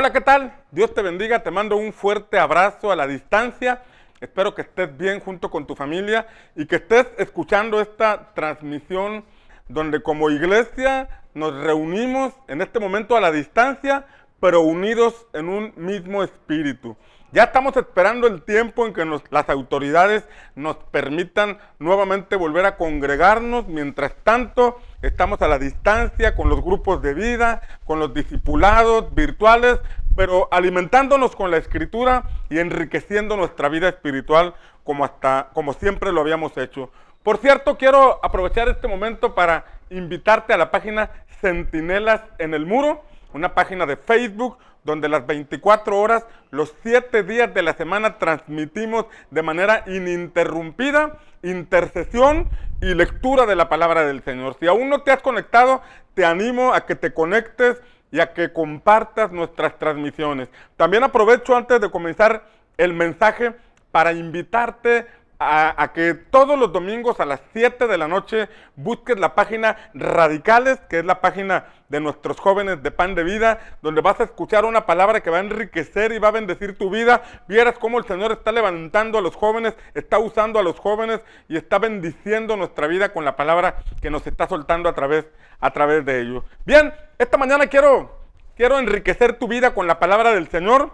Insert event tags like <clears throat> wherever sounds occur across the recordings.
Hola, ¿qué tal? Dios te bendiga, te mando un fuerte abrazo a la distancia. Espero que estés bien junto con tu familia y que estés escuchando esta transmisión donde como iglesia nos reunimos en este momento a la distancia, pero unidos en un mismo espíritu. Ya estamos esperando el tiempo en que las autoridades nos permitan nuevamente volver a congregarnos. Mientras tanto, estamos a la distancia con los grupos de vida, con los discipulados virtuales, pero alimentándonos con la escritura y enriqueciendo nuestra vida espiritual como hasta como siempre lo habíamos hecho. Por cierto, quiero aprovechar este momento para invitarte a la página Centinelas en el Muro, una página de Facebook donde las 24 horas, los 7 días de la semana transmitimos de manera ininterrumpida intercesión y lectura de la palabra del Señor. Si aún no te has conectado, te animo a que te conectes y a que compartas nuestras transmisiones. También aprovecho antes de comenzar el mensaje para invitarte a, que todos los domingos a las 7 de la noche busques la página Radicales, que es la página de nuestros jóvenes de pan de vida, donde vas a escuchar una palabra que va a enriquecer y va a bendecir tu vida. Vieras cómo el Señor está levantando a los jóvenes, está usando a los jóvenes y está bendiciendo nuestra vida con la palabra que nos está soltando a través, a través de ellos. Bien, esta mañana quiero, quiero enriquecer tu vida con la palabra del Señor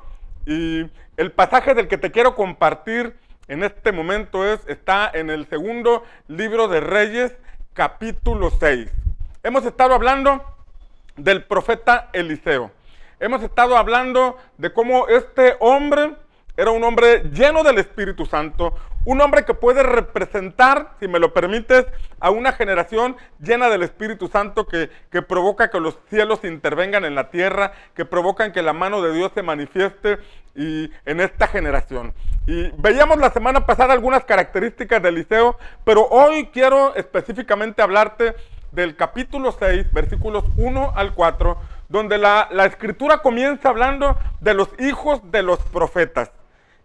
y el pasaje del que te quiero compartir en este momento es, está en el segundo libro de Reyes, capítulo 6. Hemos estado hablando del profeta Eliseo. Hemos estado hablando de cómo este hombre era un hombre lleno del Espíritu Santo, un hombre que puede representar, si me lo permites, a una generación llena del Espíritu Santo que, que, provoca que los cielos intervengan en la tierra, que provocan que la mano de Dios se manifieste y, en esta generación. Y veíamos la semana pasada algunas características de Eliseo, pero hoy quiero específicamente hablarte del capítulo 6, versículos 1 al 4, donde la, la escritura comienza hablando de los hijos de los profetas.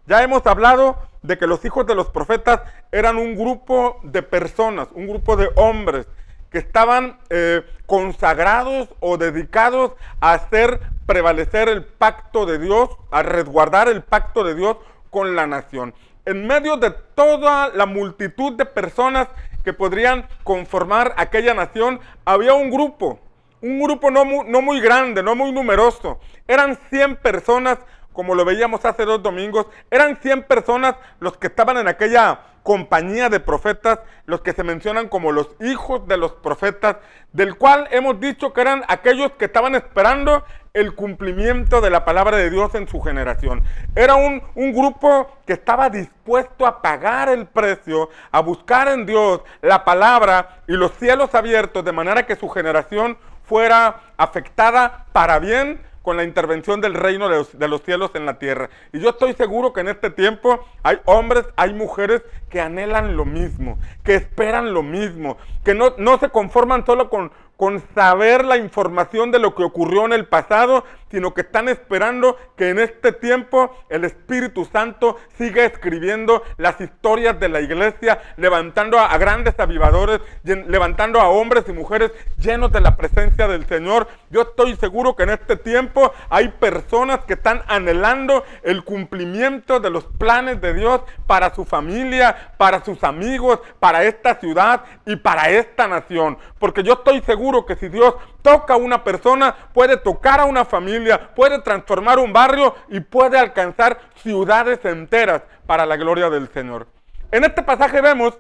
Ya hemos hablado de que los hijos de los profetas eran un grupo de personas, un grupo de hombres que estaban eh, consagrados o dedicados a hacer prevalecer el pacto de Dios, a resguardar el pacto de Dios con la nación. En medio de toda la multitud de personas que podrían conformar aquella nación, había un grupo, un grupo no muy, no muy grande, no muy numeroso. Eran 100 personas como lo veíamos hace dos domingos, eran 100 personas los que estaban en aquella compañía de profetas, los que se mencionan como los hijos de los profetas, del cual hemos dicho que eran aquellos que estaban esperando el cumplimiento de la palabra de Dios en su generación. Era un, un, grupo que estaba dispuesto a pagar el precio, a buscar en Dios la palabra y los cielos abiertos, de manera que su generación fuera afectada para bien con la intervención del reino de los, cielos en la tierra. Y yo estoy seguro que en este tiempo hay hombres, hay mujeres que anhelan lo mismo, que esperan lo mismo, que no, no se conforman solo con, con saber la información de lo que ocurrió en el pasado, sino que están esperando que en este tiempo el Espíritu Santo siga escribiendo las historias de la iglesia, levantando a, grandes avivadores, levantando a hombres y mujeres llenos de la presencia del Señor. Yo estoy seguro que en este tiempo hay personas que están anhelando el cumplimiento de los planes de Dios para su familia, para sus amigos, para esta ciudad y para esta nación. Porque yo estoy seguro que si Dios toca a una persona, puede tocar a una familia, puede transformar un barrio y puede alcanzar ciudades enteras para la gloria del Señor. En este pasaje vemos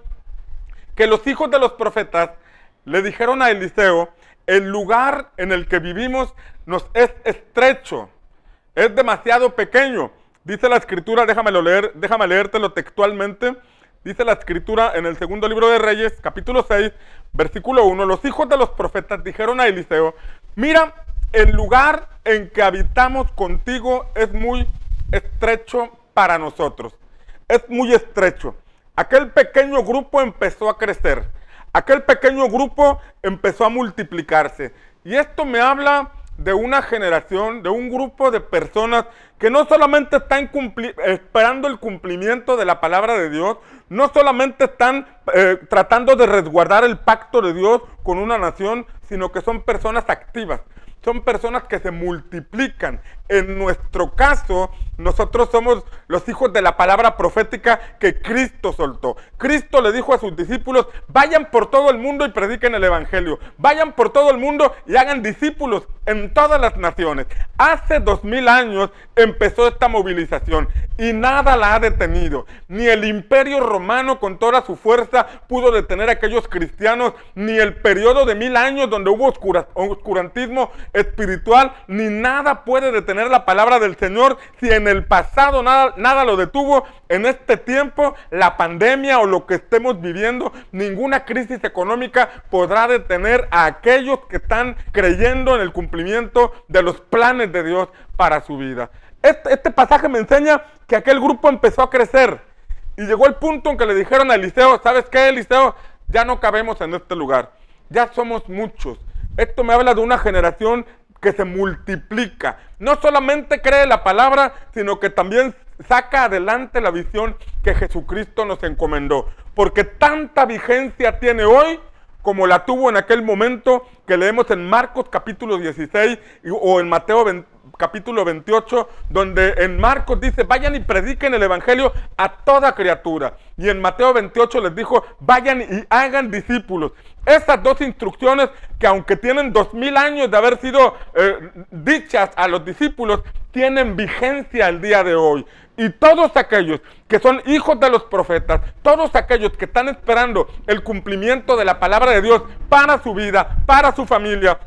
que los hijos de los profetas le dijeron a Eliseo, el lugar en el que vivimos nos es estrecho, es demasiado pequeño. Dice la escritura, déjamelo leer, déjame leértelo textualmente. Dice la escritura en el segundo libro de Reyes, capítulo 6, versículo 1, los hijos de los profetas dijeron a Eliseo, mira, el lugar en que habitamos contigo es muy estrecho para nosotros. Es muy estrecho. Aquel pequeño grupo empezó a crecer. Aquel pequeño grupo empezó a multiplicarse. Y esto me habla de una generación, de un grupo de personas que no solamente están esperando el cumplimiento de la palabra de Dios, no solamente están eh, tratando de resguardar el pacto de Dios con una nación, sino que son personas activas. Son personas que se multiplican. En nuestro caso, nosotros somos los hijos de la palabra profética que Cristo soltó. Cristo le dijo a sus discípulos, vayan por todo el mundo y prediquen el Evangelio. Vayan por todo el mundo y hagan discípulos en todas las naciones. Hace dos mil años empezó esta movilización y nada la ha detenido. Ni el imperio romano con toda su fuerza pudo detener a aquellos cristianos, ni el periodo de mil años donde hubo oscurantismo espiritual, ni nada puede detener la palabra del Señor. Si en el pasado nada, nada lo detuvo, en este tiempo la pandemia o lo que estemos viviendo, ninguna crisis económica podrá detener a aquellos que están creyendo en el cumplimiento de los planes de Dios para su vida. Este, este, pasaje me enseña que aquel grupo empezó a crecer y llegó el punto en que le dijeron a Eliseo, ¿sabes qué, Eliseo? Ya no cabemos en este lugar, ya somos muchos. Esto me habla de una generación que se multiplica. No solamente cree la palabra, sino que también saca adelante la visión que Jesucristo nos encomendó. Porque tanta vigencia tiene hoy como la tuvo en aquel momento que leemos en Marcos capítulo 16 o en Mateo 20, capítulo 28, donde en Marcos dice, vayan y prediquen el Evangelio a toda criatura. Y en Mateo 28 les dijo, vayan y hagan discípulos. Esas dos instrucciones que aunque tienen dos mil años de haber sido eh, dichas a los discípulos, tienen vigencia el día de hoy. Y todos aquellos que son hijos de los profetas, todos aquellos que están esperando el cumplimiento de la palabra de Dios para su vida, para su familia,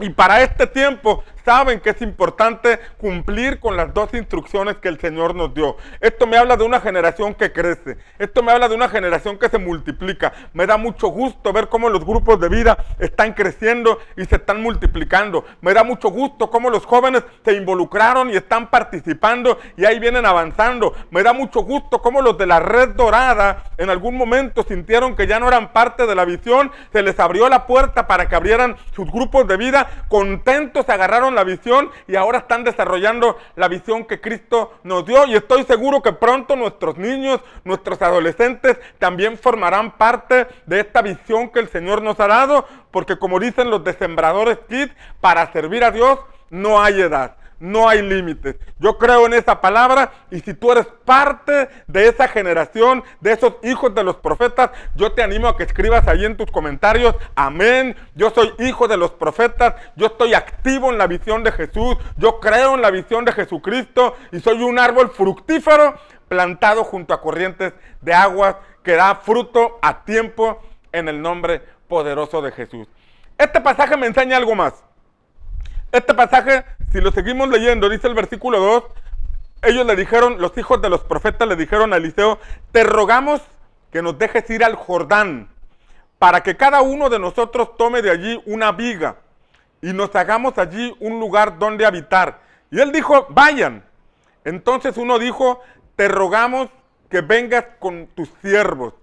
y para este tiempo saben que es importante cumplir con las dos instrucciones que el Señor nos dio. Esto me habla de una generación que crece. Esto me habla de una generación que se multiplica. Me da mucho gusto ver cómo los grupos de vida están creciendo y se están multiplicando. Me da mucho gusto cómo los jóvenes se involucraron y están participando y ahí vienen avanzando. Me da mucho gusto cómo los de la red dorada en algún momento sintieron que ya no eran parte de la visión. Se les abrió la puerta para que abrieran sus grupos de vida. Contentos agarraron la visión y ahora están desarrollando la visión que Cristo nos dio. Y estoy seguro que pronto nuestros niños, nuestros adolescentes también formarán parte de esta visión que el Señor nos ha dado, porque como dicen los de Sembradores Kids, para servir a Dios no hay edad no hay límites. Yo creo en esa palabra y si tú eres parte de esa generación, de esos hijos de los profetas, yo te animo a que escribas ahí en tus comentarios, amén, yo soy hijo de los profetas, yo estoy activo en la visión de Jesús, yo creo en la visión de Jesucristo y soy un árbol fructífero plantado junto a corrientes de aguas que da fruto a tiempo en el nombre poderoso de Jesús. Este pasaje me enseña algo más. Este pasaje, si lo seguimos leyendo, dice el versículo 2, ellos le dijeron, los hijos de los profetas le dijeron a Eliseo, te rogamos que nos dejes ir al Jordán, para que cada uno de nosotros tome de allí una viga y nos hagamos allí un lugar donde habitar. Y él dijo, vayan. Entonces uno dijo, te rogamos que vengas con tus siervos.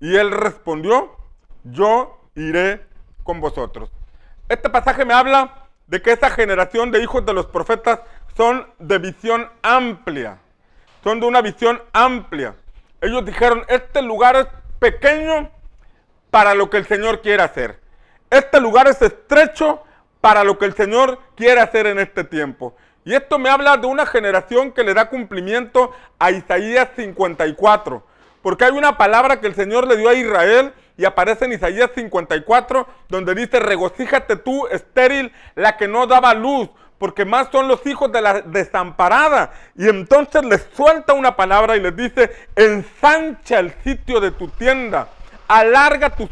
Y él respondió, yo iré con vosotros. Este pasaje me habla de que esa generación de hijos de los profetas son de visión amplia, son de una visión amplia. Ellos dijeron, este lugar es pequeño para lo que el Señor quiere hacer. Este lugar es estrecho para lo que el Señor quiere hacer en este tiempo. Y esto me habla de una generación que le da cumplimiento a Isaías 54. Porque hay una palabra que el Señor le dio a Israel y aparece en Isaías 54, donde dice, regocíjate tú, estéril, la que no daba luz, porque más son los hijos de la desamparada. Y entonces les suelta una palabra y les dice, ensancha el sitio de tu tienda, alarga tus,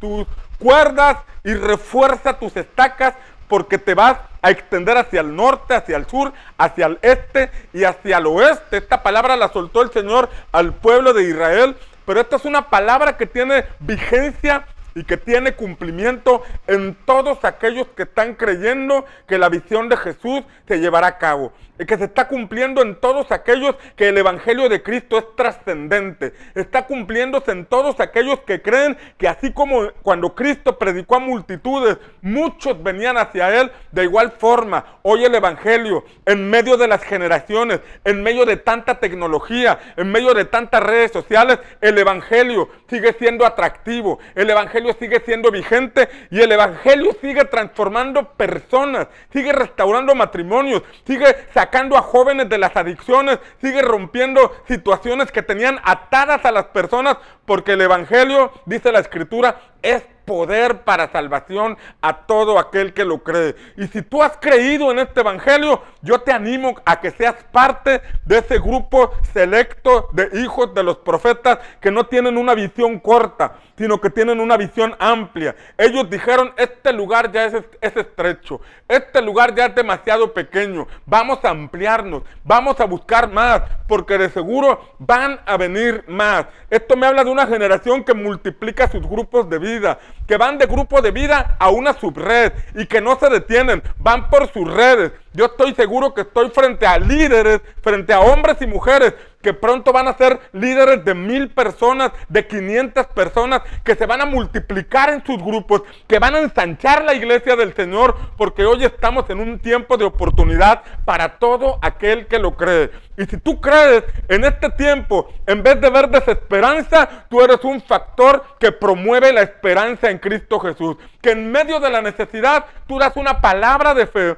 tus cuerdas y refuerza tus estacas, porque te vas a extender hacia el norte, hacia el sur, hacia el este y hacia el oeste. Esta palabra la soltó el Señor al pueblo de Israel pero esta es una palabra que tiene vigencia y que tiene cumplimiento en todos aquellos que están creyendo que la visión de Jesús se llevará a cabo que se está cumpliendo en todos aquellos que el Evangelio de Cristo es trascendente. Está cumpliéndose en todos aquellos que creen que así como cuando Cristo predicó a multitudes, muchos venían hacia Él de igual forma. Hoy el Evangelio, en medio de las generaciones, en medio de tanta tecnología, en medio de tantas redes sociales, el Evangelio sigue siendo atractivo. El Evangelio sigue siendo vigente y el Evangelio sigue transformando personas, sigue restaurando matrimonios, sigue sacando a jóvenes de las adicciones, sigue rompiendo situaciones que tenían atadas a las personas, porque el Evangelio, dice la Escritura, es poder para salvación a todo aquel que lo cree. Y si tú has creído en este Evangelio, yo te animo a que seas parte de ese grupo selecto de hijos de los profetas que no tienen una visión corta, sino que tienen una visión amplia. Ellos dijeron, este lugar ya es, es estrecho, este lugar ya es demasiado pequeño, vamos a ampliarnos, vamos a buscar más, porque de seguro van a venir más. Esto me habla de una generación que multiplica sus grupos de vida, que van de grupo de vida a una subred y que no se detienen, van por sus redes. Yo estoy seguro que estoy frente a líderes, frente a hombres y mujeres que pronto van a ser líderes de mil personas, de 500 personas, que se van a multiplicar en sus grupos, que van a ensanchar la iglesia del Señor, porque hoy estamos en un tiempo de oportunidad para todo aquel que lo cree. Y si tú crees en este tiempo, en vez de ver desesperanza, tú eres un factor que promueve la esperanza en Cristo Jesús. Que en medio de la necesidad tú das una palabra de fe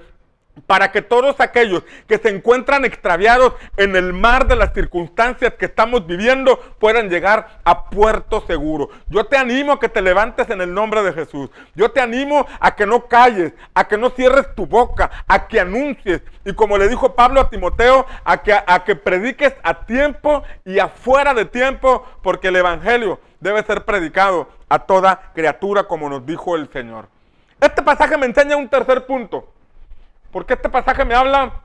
para que todos aquellos que se encuentran extraviados en el mar de las circunstancias que estamos viviendo puedan llegar a puerto seguro. Yo te animo a que te levantes en el nombre de Jesús. Yo te animo a que no calles, a que no cierres tu boca, a que anuncies. Y como le dijo Pablo a Timoteo, a que, a que prediques a tiempo y afuera de tiempo, porque el Evangelio debe ser predicado a toda criatura, como nos dijo el Señor. Este pasaje me enseña un tercer punto. Porque este pasaje me habla,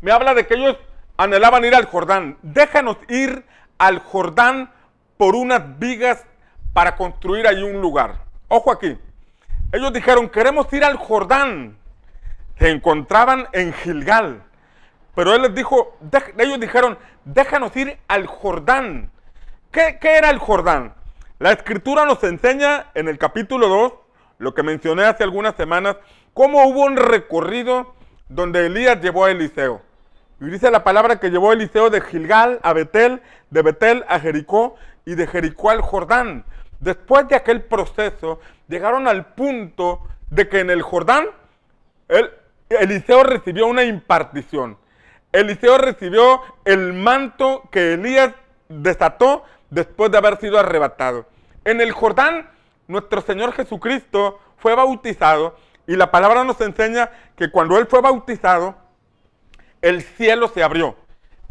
me habla de que ellos anhelaban ir al Jordán. Déjanos ir al Jordán por unas vigas para construir allí un lugar. Ojo aquí. Ellos dijeron, queremos ir al Jordán. Se encontraban en Gilgal. Pero él les dijo, ellos dijeron, déjanos ir al Jordán. ¿Qué, ¿Qué, era el Jordán? La escritura nos enseña en el capítulo 2, lo que mencioné hace algunas semanas, cómo hubo un recorrido donde Elías llevó a Eliseo. Y dice la palabra que llevó Eliseo de Gilgal a Betel, de Betel a Jericó y de Jericó al Jordán. Después de aquel proceso, llegaron al punto de que en el Jordán Eliseo recibió una impartición. Eliseo recibió el manto que Elías desató después de haber sido arrebatado. En el Jordán, nuestro Señor Jesucristo fue bautizado y la palabra nos enseña que cuando él fue bautizado, el cielo se abrió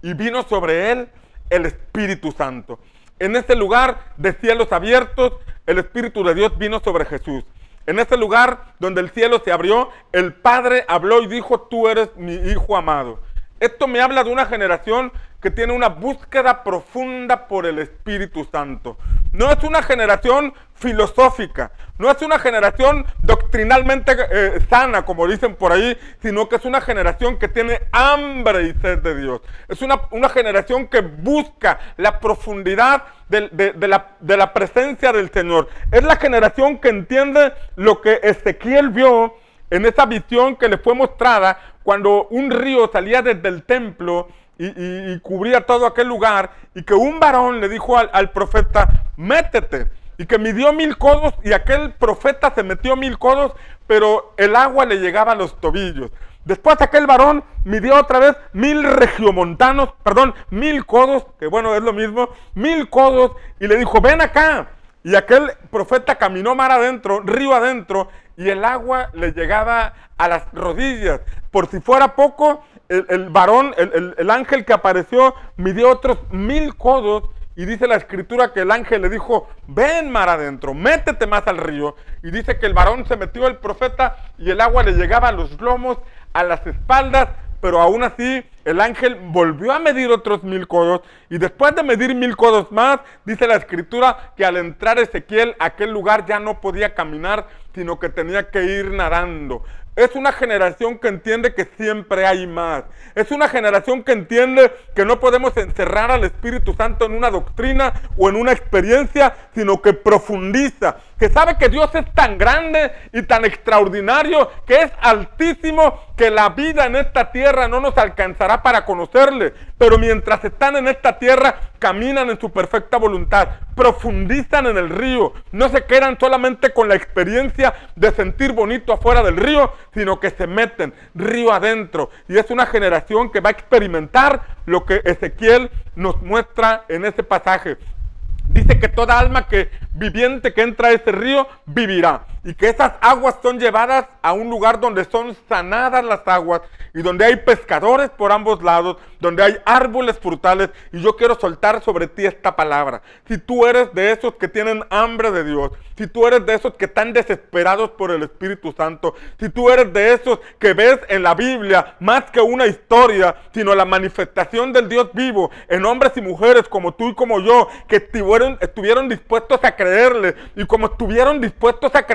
y vino sobre él el Espíritu Santo. En ese lugar de cielos abiertos, el Espíritu de Dios vino sobre Jesús. En ese lugar donde el cielo se abrió, el Padre habló y dijo, tú eres mi Hijo amado. Esto me habla de una generación que tiene una búsqueda profunda por el Espíritu Santo. No es una generación filosófica, no es una generación doctrinalmente eh, sana, como dicen por ahí, sino que es una generación que tiene hambre y sed de Dios. Es una, generación que busca la profundidad de, la, de la presencia del Señor. Es la generación que entiende lo que Ezequiel vio en esa visión que le fue mostrada cuando un río salía desde el templo y, cubría todo aquel lugar y que un varón le dijo al, profeta, métete. Y que midió mil codos y aquel profeta se metió mil codos, pero el agua le llegaba a los tobillos. Después aquel varón midió otra vez mil regiomontanos, perdón, mil codos, que bueno, es lo mismo, mil codos, y le dijo, ven acá. Y aquel profeta caminó mar adentro, río adentro, y el agua le llegaba a las rodillas. Por si fuera poco, el, varón, el, ángel que apareció, midió otros mil codos y dice la escritura que el ángel le dijo, ven mar adentro, métete más al río. Y dice que el varón se metió el profeta y el agua le llegaba a los lomos, a las espaldas, pero aún así el ángel volvió a medir otros mil codos y después de medir mil codos más, dice la escritura que al entrar Ezequiel aquel lugar ya no podía caminar, sino que tenía que ir nadando. es una generación que entiende que siempre hay más. Es una generación que entiende que no podemos encerrar al Espíritu Santo en una doctrina o en una experiencia, sino que profundiza, que sabe que Dios es tan grande y tan extraordinario, que es altísimo, que la vida en esta tierra no nos alcanzará para conocerle. Pero mientras están en esta tierra, caminan en su perfecta voluntad, profundizan en el río, no se quedan solamente con la experiencia de sentir bonito afuera del río, sino que se meten río adentro. Y es una generación que va a experimentar lo que Ezequiel nos muestra en ese pasaje. Dice que toda alma que viviente que entra a ese río vivirá. Y que esas aguas son llevadas a un lugar donde son sanadas las aguas y donde hay pescadores por ambos lados, donde hay árboles frutales. Y yo quiero soltar sobre ti esta palabra. Si tú eres de esos que tienen hambre de Dios, si tú eres de esos que están desesperados por el Espíritu Santo, si tú eres de esos que ves en la Biblia más que una historia, sino la manifestación del Dios vivo en hombres y mujeres como tú y como yo, que estuvieron, estuvieron dispuestos a creerle y como estuvieron dispuestos a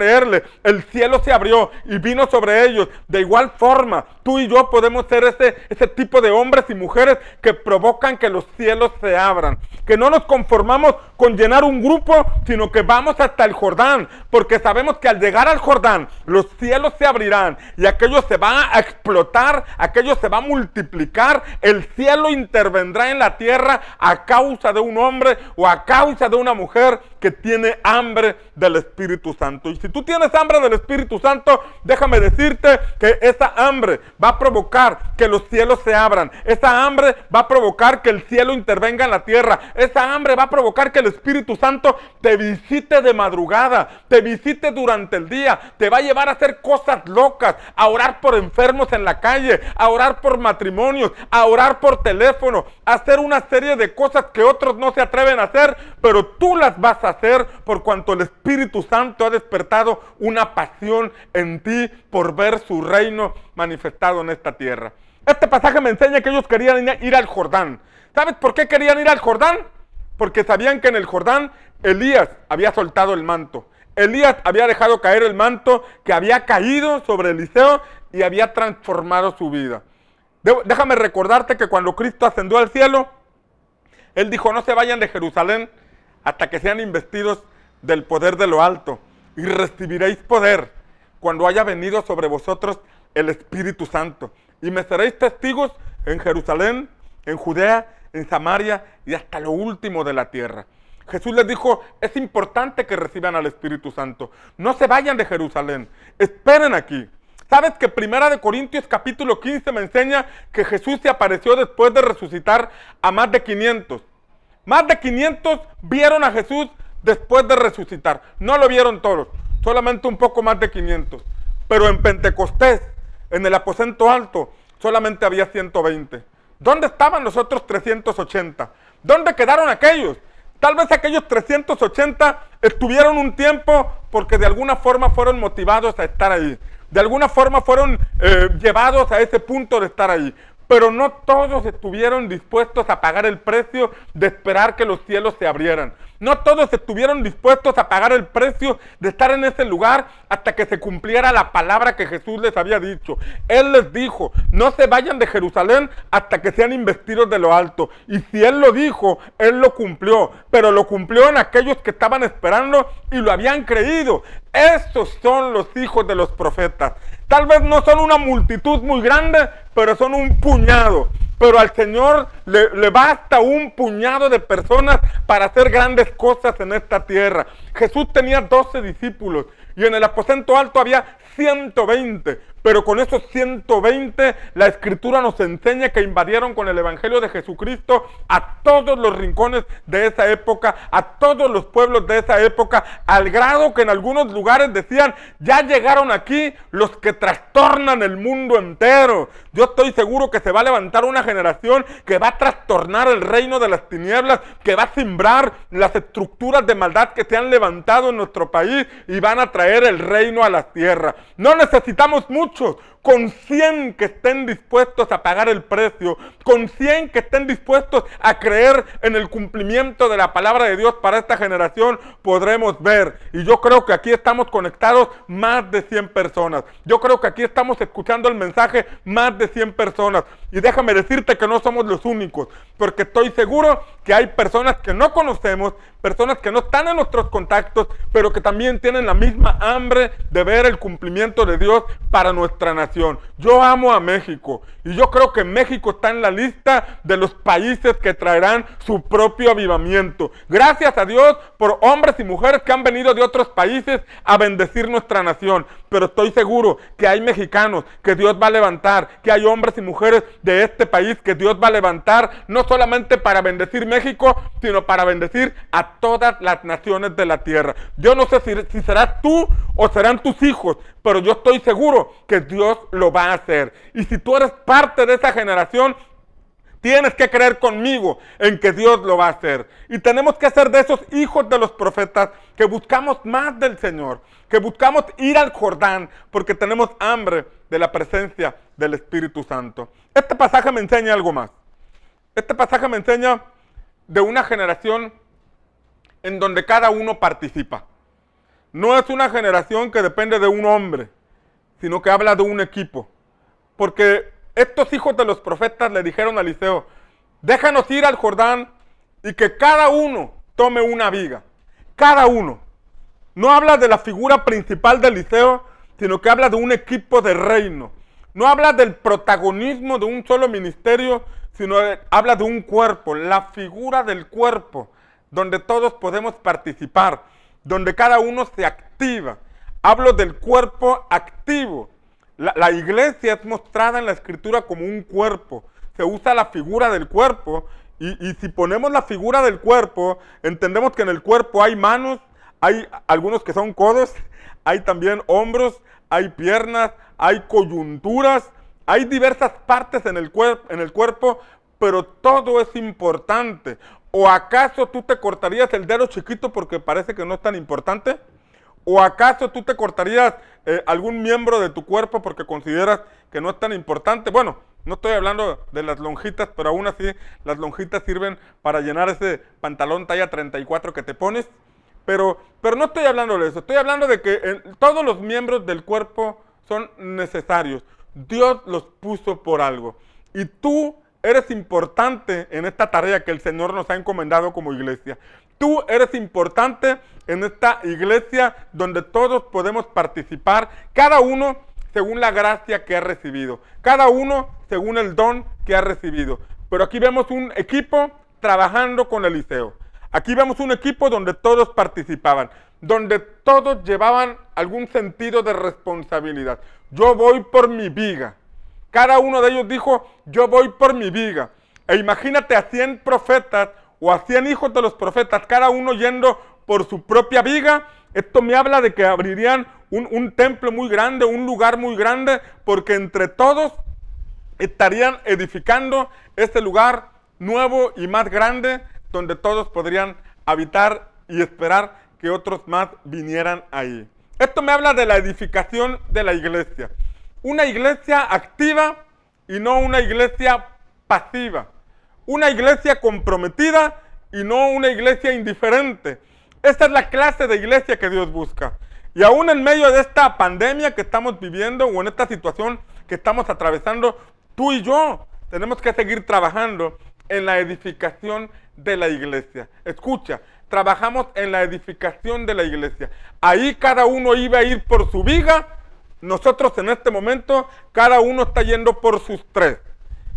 el cielo se abrió y vino sobre ellos. De igual forma, tú y yo podemos ser ese, ese tipo de hombres y mujeres que provocan que los cielos se abran. Que no nos conformamos con llenar un grupo, sino que vamos hasta el Jordán, porque sabemos que al llegar al Jordán, los cielos se abrirán y aquello se va a explotar, aquello se va a multiplicar, el cielo intervendrá en la tierra a causa de un hombre o a causa de una mujer que tiene hambre del Espíritu Santo. Y si tú tienes hambre del Espíritu Santo, déjame decirte que esa hambre va a provocar que los cielos se abran. Esa hambre va a provocar que el cielo intervenga en la tierra. Esa hambre va a provocar que el Espíritu Santo te visite de madrugada, te visite durante el día, te va a llevar a hacer cosas locas, a orar por enfermos en la calle, a orar por matrimonios, a orar por teléfono, a hacer una serie de cosas que otros no se atreven a hacer, pero tú las vas a hacer por cuanto el Espíritu Santo ha despertado una pasión en ti por ver su reino manifestado en esta tierra. Este pasaje me enseña que ellos querían ir al Jordán. ¿Sabes por qué querían ir al Jordán? Porque sabían que en el Jordán Elías había soltado el manto. Elías había dejado caer el manto que había caído sobre Eliseo y había transformado su vida. Déjame recordarte que cuando Cristo ascendió al cielo, Él dijo, no se vayan de Jerusalén hasta que sean investidos del poder de lo alto y recibiréis poder cuando haya venido sobre vosotros el Espíritu Santo. Y me seréis testigos en Jerusalén, en Judea, en Samaria y hasta lo último de la tierra. Jesús les dijo, es importante que reciban al Espíritu Santo. No se vayan de Jerusalén, esperen aquí. ¿Sabes que Primera de Corintios capítulo 15 me enseña que Jesús se apareció después de resucitar a más de 500? Más de 500 vieron a Jesús después de resucitar. No lo vieron todos, solamente un poco más de 500. Pero en Pentecostés, en el aposento alto, solamente había 120. ¿Dónde estaban los otros 380? ¿Dónde quedaron aquellos? Tal vez aquellos 380 estuvieron un tiempo porque de alguna forma fueron motivados a estar ahí. De alguna forma fueron eh, llevados a ese punto de estar ahí. Pero no todos estuvieron dispuestos a pagar el precio de esperar que los cielos se abrieran. No todos estuvieron dispuestos a pagar el precio de estar en ese lugar hasta que se cumpliera la palabra que Jesús les había dicho. Él les dijo, no se vayan de Jerusalén hasta que sean investidos de lo alto. Y si Él lo dijo, Él lo cumplió. Pero lo cumplió en aquellos que estaban esperando y lo habían creído. Estos son los hijos de los profetas. Tal vez no son una multitud muy grande, pero son un puñado. Pero al Señor le, basta un puñado de personas para hacer grandes cosas en esta tierra. Jesús tenía 12 discípulos y en el aposento alto había 120. Pero con esos 120 la escritura nos enseña que invadieron con el Evangelio de Jesucristo a todos los rincones de esa época, a todos los pueblos de esa época, al grado que en algunos lugares decían, ya llegaron aquí los que trastornan el mundo entero. Yo estoy seguro que se va a levantar una generación que va a trastornar el reino de las tinieblas, que va a simbrar las estructuras de maldad que se han levantado en nuestro país y van a traer el reino a la tierra. No necesitamos mucho çok çok. Con 100 que estén dispuestos a pagar el precio, con 100 que estén dispuestos a creer en el cumplimiento de la palabra de Dios para esta generación, podremos ver. Y yo creo que aquí estamos conectados más de 100 personas. Yo creo que aquí estamos escuchando el mensaje más de 100 personas. Y déjame decirte que no somos los únicos, porque estoy seguro que hay personas que no conocemos, personas que no están en nuestros contactos, pero que también tienen la misma hambre de ver el cumplimiento de Dios para nuestra nación. Yo amo a México y yo creo que México está en la lista de los países que traerán su propio avivamiento. Gracias a Dios por hombres y mujeres que han venido de otros países a bendecir nuestra nación. Pero estoy seguro que hay mexicanos que Dios va a levantar, que hay hombres y mujeres de este país que Dios va a levantar, no solamente para bendecir México, sino para bendecir a todas las naciones de la tierra. Yo no sé si, si serás tú o serán tus hijos, pero yo estoy seguro que Dios lo va a hacer. Y si tú eres parte de esa generación, Tienes que creer conmigo en que Dios lo va a hacer. Y tenemos que ser de esos hijos de los profetas que buscamos más del Señor, que buscamos ir al Jordán porque tenemos hambre de la presencia del Espíritu Santo. Este pasaje me enseña algo más. Este pasaje me enseña de una generación en donde cada uno participa. No es una generación que depende de un hombre, sino que habla de un equipo. Porque estos hijos de los profetas le dijeron a Eliseo, déjanos ir al Jordán y que cada uno tome una viga. Cada uno. No habla de la figura principal de Eliseo, sino que habla de un equipo de reino. No habla del protagonismo de un solo ministerio, sino habla de un cuerpo, la figura del cuerpo, donde todos podemos participar, donde cada uno se activa. Hablo del cuerpo activo. La, iglesia es mostrada en la escritura como un cuerpo. Se usa la figura del cuerpo. Y, si ponemos la figura del cuerpo, entendemos que en el cuerpo hay manos, hay algunos que son codos, hay también hombros, hay piernas, hay coyunturas, hay diversas partes en el, en el cuerpo, pero todo es importante. ¿O acaso tú te cortarías el dedo chiquito porque parece que no es tan importante? ¿O acaso tú te cortarías eh, algún miembro de tu cuerpo porque consideras que no es tan importante? Bueno, no estoy hablando de las lonjitas, pero aún así las lonjitas sirven para llenar ese pantalón talla 34 que te pones. Pero, pero no estoy hablando de eso, estoy hablando de que eh, todos los miembros del cuerpo son necesarios. Dios los puso por algo. Y tú eres importante en esta tarea que el Señor nos ha encomendado como iglesia. Tú eres importante en esta iglesia donde todos podemos participar, cada uno según la gracia que ha recibido, cada uno según el don que ha recibido. Pero aquí vemos un equipo trabajando con Eliseo. Aquí vemos un equipo donde todos participaban, donde todos llevaban algún sentido de responsabilidad. Yo voy por mi viga. Cada uno de ellos dijo, yo voy por mi viga. E imagínate a 100 profetas o a 100 hijos de los profetas, cada uno yendo por su propia viga. Esto me habla de que abrirían un, templo muy grande, un lugar muy grande, porque entre todos estarían edificando este lugar nuevo y más grande, donde todos podrían habitar y esperar que otros más vinieran ahí. Esto me habla de la edificación de la iglesia. Una iglesia activa y no una iglesia pasiva. Una iglesia comprometida y no una iglesia indiferente. Esta es la clase de iglesia que Dios busca. Y aún en medio de esta pandemia que estamos viviendo o en esta situación que estamos atravesando, tú y yo tenemos que seguir trabajando en la edificación de la iglesia. Escucha, trabajamos en la edificación de la iglesia. Ahí cada uno iba a ir por su viga. Nosotros en este momento, cada uno está yendo por sus tres.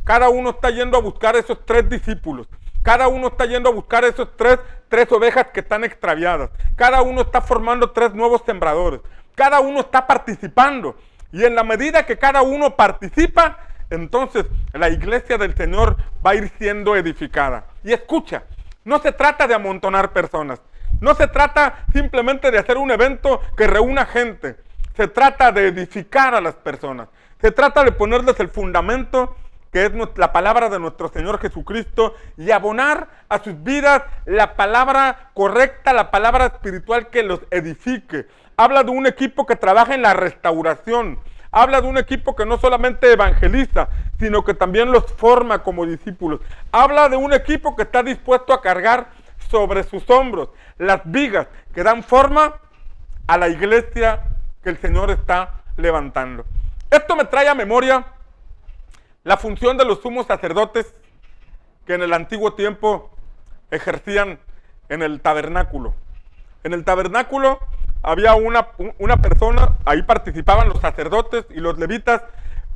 Cada uno está yendo a buscar esos tres discípulos. Cada uno está yendo a buscar esos tres, tres ovejas que están extraviadas. Cada uno está formando tres nuevos sembradores. Cada uno está participando. Y en la medida que cada uno participa, entonces la iglesia del Señor va a ir siendo edificada. Y escucha, no se trata de amontonar personas. No se trata simplemente de hacer un evento que reúna gente. Se trata de edificar a las personas. Se trata de ponerles el fundamento que es la palabra de nuestro Señor Jesucristo, y abonar a sus vidas la palabra correcta, la palabra espiritual que los edifique. Habla de un equipo que trabaja en la restauración. Habla de un equipo que no solamente evangeliza, sino que también los forma como discípulos. Habla de un equipo que está dispuesto a cargar sobre sus hombros las vigas que dan forma a la iglesia que el Señor está levantando. Esto me trae a memoria la función de los sumos sacerdotes que en el antiguo tiempo ejercían en el tabernáculo. En el tabernáculo había una, una, persona, ahí participaban los sacerdotes y los levitas,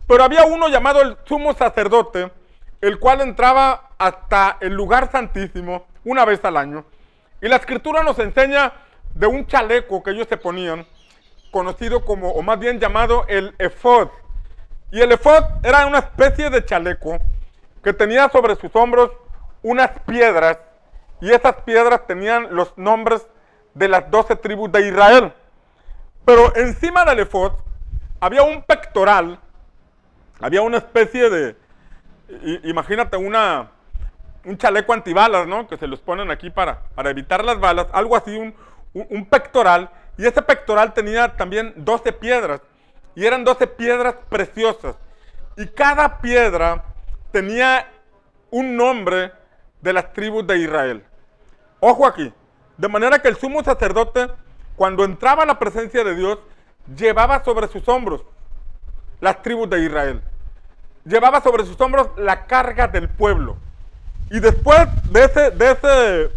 pero había uno llamado el sumo sacerdote, el cual entraba hasta el lugar santísimo una vez al año. Y la escritura nos enseña de un chaleco que ellos se ponían, conocido como, o más bien llamado el efod. Y el efod era una especie de chaleco que tenía sobre sus hombros unas piedras, y esas piedras tenían los nombres de las doce tribus de Israel. Pero encima del efod había un pectoral, había una especie de, imagínate una, un chaleco antibalas, ¿no? Que se los ponen aquí para, para evitar las balas, algo así, un, un, pectoral, y ese pectoral tenía también 12 piedras, y eran 12 piedras preciosas, y cada piedra tenía un nombre de las tribus de Israel. Ojo aquí, de manera que el sumo sacerdote, cuando entraba a la presencia de Dios, llevaba sobre sus hombros las tribus de Israel. Llevaba sobre sus hombros la carga del pueblo. Y después de, ese, de, ese,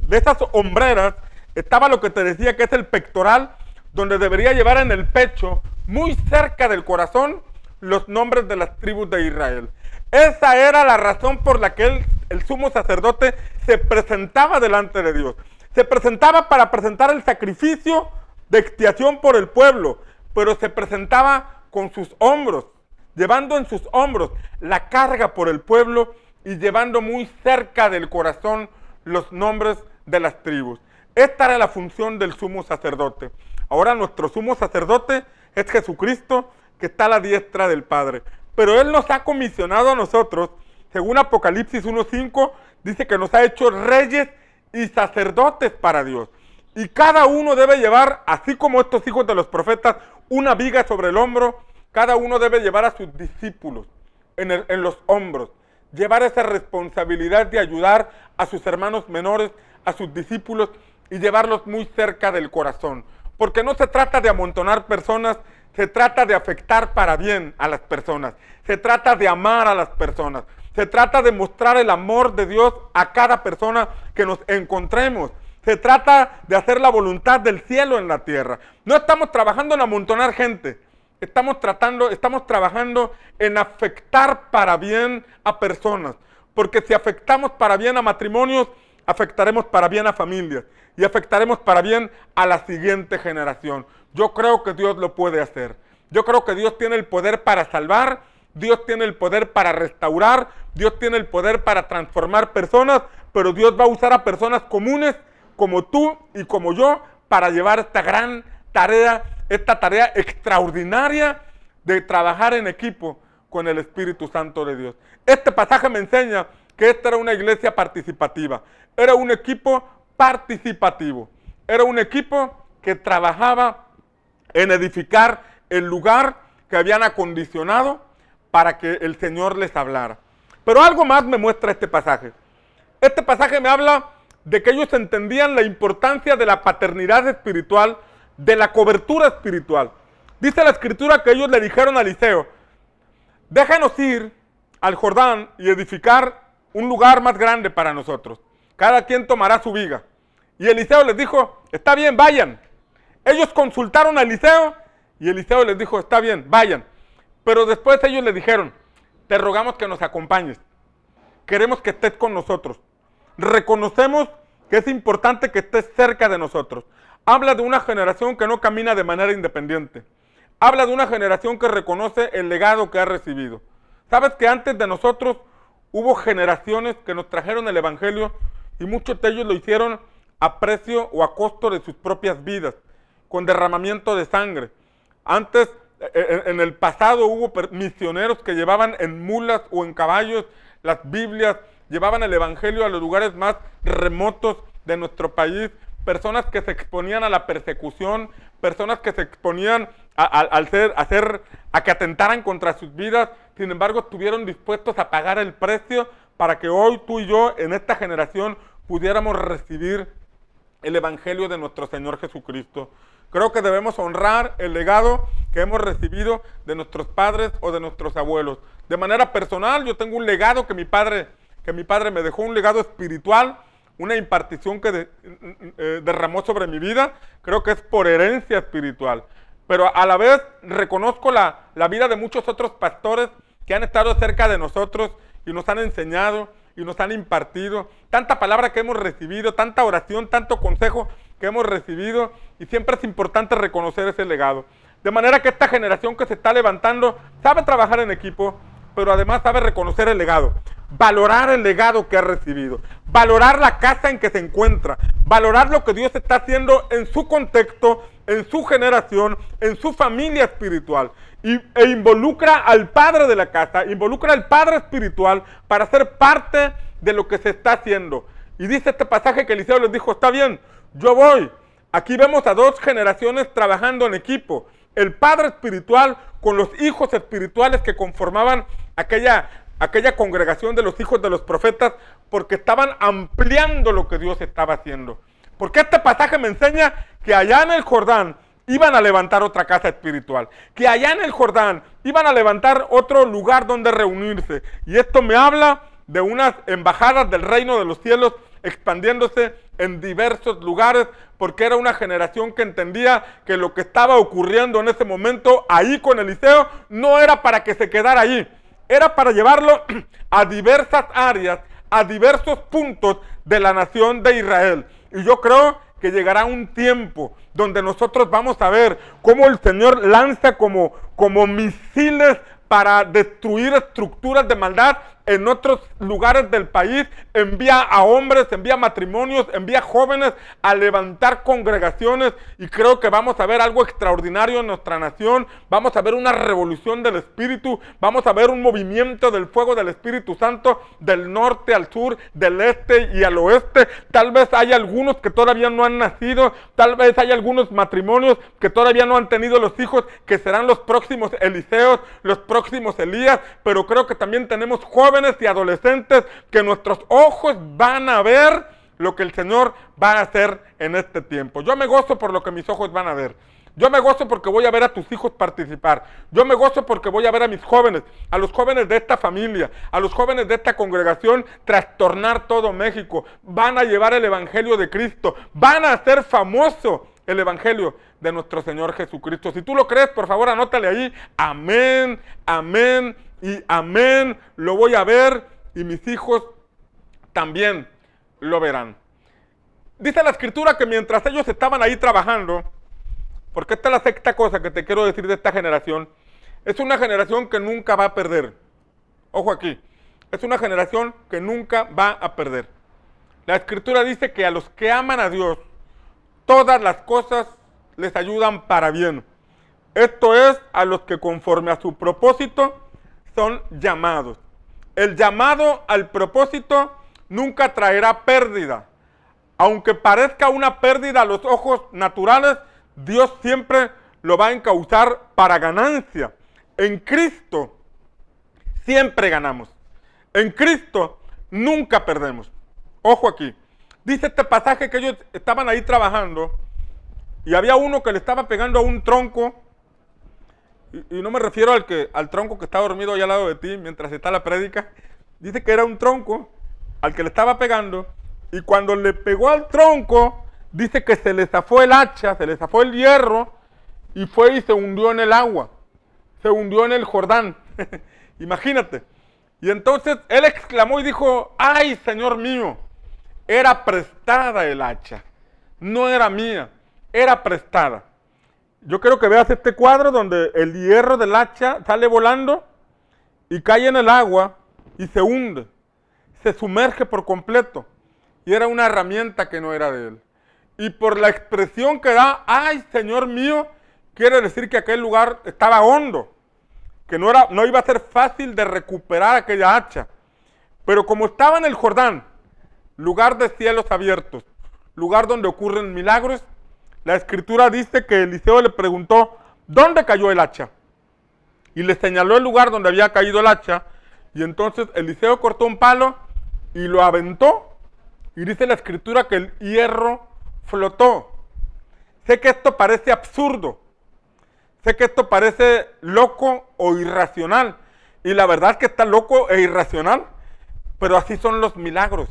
de esas hombreras estaba lo que te decía que es el pectoral, donde debería llevar en el pecho, muy cerca del corazón, los nombres de las tribus de Israel. Esa era la razón por la que el sumo sacerdote se presentaba delante de Dios. Se presentaba para presentar el sacrificio de expiación por el pueblo, pero se presentaba con sus hombros, llevando en sus hombros la carga por el pueblo y llevando muy cerca del corazón los nombres de las tribus. Esta era la función del sumo sacerdote. Ahora nuestro sumo sacerdote es Jesucristo que está a la diestra del Padre. Pero Él nos ha comisionado a nosotros, según Apocalipsis 1.5, dice que nos ha hecho reyes y sacerdotes para Dios. Y cada uno debe llevar, así como estos hijos de los profetas, una viga sobre el hombro, cada uno debe llevar a sus discípulos en, en los hombros llevar esa responsabilidad de ayudar a sus hermanos menores, a sus discípulos y llevarlos muy cerca del corazón. Porque no se trata de amontonar personas, se trata de afectar para bien a las personas. Se trata de amar a las personas. Se trata de mostrar el amor de Dios a cada persona que nos encontremos. Se trata de hacer la voluntad del cielo en la tierra. No estamos trabajando en amontonar gente. Estamos tratando, estamos trabajando en afectar para bien a personas. Porque si afectamos para bien a matrimonios, afectaremos para bien a familias y afectaremos para bien a la siguiente generación. Yo creo que Dios lo puede hacer. Yo creo que Dios tiene el poder para salvar, Dios tiene el poder para restaurar, Dios tiene el poder para transformar personas, pero Dios va a usar a personas comunes como tú y como yo para llevar esta gran tarea esta tarea extraordinaria de trabajar en equipo con el Espíritu Santo de Dios. Este pasaje me enseña que esta era una iglesia participativa, era un equipo participativo, era un equipo que trabajaba en edificar el lugar que habían acondicionado para que el Señor les hablara. Pero algo más me muestra este pasaje. Este pasaje me habla de que ellos entendían la importancia de la paternidad espiritual de la cobertura espiritual. Dice la escritura que ellos le dijeron a Eliseo, déjanos ir al Jordán y edificar un lugar más grande para nosotros. Cada quien tomará su viga. Y Eliseo les dijo, está bien, vayan. Ellos consultaron a Eliseo y Eliseo les dijo, está bien, vayan. Pero después ellos le dijeron, te rogamos que nos acompañes. Queremos que estés con nosotros. Reconocemos que es importante que estés cerca de nosotros. Habla de una generación que no camina de manera independiente. Habla de una generación que reconoce el legado que ha recibido. ¿Sabes que antes de nosotros hubo generaciones que nos trajeron el Evangelio y muchos de ellos lo hicieron a precio o a costo de sus propias vidas, con derramamiento de sangre? Antes, e, e, en el pasado hubo misioneros que llevaban en mulas o en caballos las Biblias, llevaban el Evangelio a los lugares más remotos de nuestro país personas que se exponían a la persecución, personas que se exponían a, al ser, a, ser, a que atentaran contra sus vidas, sin embargo estuvieron dispuestos a pagar el precio para que hoy tú y yo en esta generación pudiéramos recibir el Evangelio de nuestro Señor Jesucristo. Creo que debemos honrar el legado que hemos recibido de nuestros padres o de nuestros abuelos. De manera personal, yo tengo un legado que mi padre, que mi padre me dejó, un legado espiritual, una impartición que eh, derramó sobre mi vida. Creo que es por herencia espiritual. Pero a la vez reconozco la, la vida de muchos otros pastores que han estado cerca de nosotros y nos han enseñado y nos han impartido, tanta palabra que hemos recibido, tanta oración, tanto consejo que hemos recibido y siempre es importante reconocer ese legado. De manera que esta generación que se está levantando sabe trabajar en equipo, pero además sabe reconocer el legado, valorar el legado que ha recibido, valorar la casa en que se encuentra, valorar lo que Dios está haciendo en su contexto, en su generación, en su familia espiritual e involucra al padre de la casa, involucra al padre espiritual para ser parte de lo que se está haciendo. Y dice este pasaje que Eliseo les dijo, está bien, yo voy. Aquí vemos a dos generaciones trabajando en equipo. El padre espiritual con los hijos espirituales que conformaban aquella, aquella congregación de los hijos de los profetas porque estaban ampliando lo que Dios estaba haciendo. Porque este pasaje me enseña que allá en el Jordán iban a levantar otra casa espiritual, que allá en el Jordán iban a levantar otro lugar donde reunirse. Y esto me habla de unas embajadas del reino de los cielos expandiéndose en diversos lugares, porque era una generación que entendía que lo que estaba ocurriendo en ese momento ahí con Eliseo no era para que se quedara allí, era para llevarlo <clears throat> a diversas áreas, a diversos puntos de la nación de Israel. Y yo creo que llegará un tiempo donde nosotros vamos a ver cómo el Señor lanza como, como misiles para destruir estructuras de maldad en otros lugares del país, envía a hombres, envía matrimonios, envía jóvenes a levantar congregaciones. Y creo que vamos a ver algo extraordinario en nuestra nación, vamos a ver una revolución del Espíritu, vamos a ver un movimiento del fuego del Espíritu Santo del norte al sur, del este y al oeste, tal vez hay algunos que todavía no han nacido, tal vez hay algunos matrimonios que todavía no han tenido los hijos que serán los próximos Eliseos, los próximos Elías, pero creo que también tenemos jóvenes y adolescentes que nuestros ojos van a ver lo que el Señor va a hacer en este tiempo. Yo me gozo por lo que mis ojos van a ver. Yo me gozo porque voy a ver a tus hijos participar. Yo me gozo porque voy a ver a mis jóvenes, a los jóvenes de esta familia, a los jóvenes de esta congregación trastornar todo México. Van a llevar el Evangelio de Cristo. Van a hacer famoso el Evangelio de nuestro Señor Jesucristo. Si tú lo crees, por favor, anótale ahí. Amén, amén y amén, lo voy a ver y mis hijos también lo verán. Dice la escritura que mientras ellos estaban ahí trabajando, porque esta es la sexta cosa que te quiero decir de esta generación, es una generación que nunca va a perder. Ojo aquí, es una generación que nunca va a perder. La escritura dice que a los que aman a Dios, todas las cosas les ayudan para bien. Esto es a los que conforme a su propósito son llamados. El llamado al propósito nunca traerá pérdida. Aunque parezca una pérdida a los ojos naturales, Dios siempre lo va a encauzar para ganancia. En Cristo siempre ganamos. En Cristo nunca perdemos. Ojo aquí. Dice este pasaje que ellos estaban ahí trabajando y había uno que le estaba pegando a un tronco y, no me refiero al, que, al tronco que está dormido allá al lado de ti mientras está la prédica. Dice que era un tronco al que le estaba pegando. Y cuando le pegó al tronco, dice que se le zafó el hacha, se le zafó el hierro y fue y se hundió en el agua. Se hundió en el Jordán. <laughs> Imagínate. Y entonces él exclamó y dijo, ay Señor mío, era prestada el hacha. No era mía, era prestada. Yo quiero que veas este cuadro donde el hierro del hacha sale volando y cae en el agua y se hunde, se sumerge por completo. Y era una herramienta que no era de él. Y por la expresión que da, ay Señor mío, quiere decir que aquel lugar estaba hondo, que no, era, no iba a ser fácil de recuperar aquella hacha. Pero como estaba en el Jordán, lugar de cielos abiertos, lugar donde ocurren milagros. La escritura dice que Eliseo le preguntó, ¿dónde cayó el hacha? Y le señaló el lugar donde había caído el hacha. Y entonces Eliseo cortó un palo y lo aventó. Y dice la escritura que el hierro flotó. Sé que esto parece absurdo. Sé que esto parece loco o irracional. Y la verdad es que está loco e irracional. Pero así son los milagros.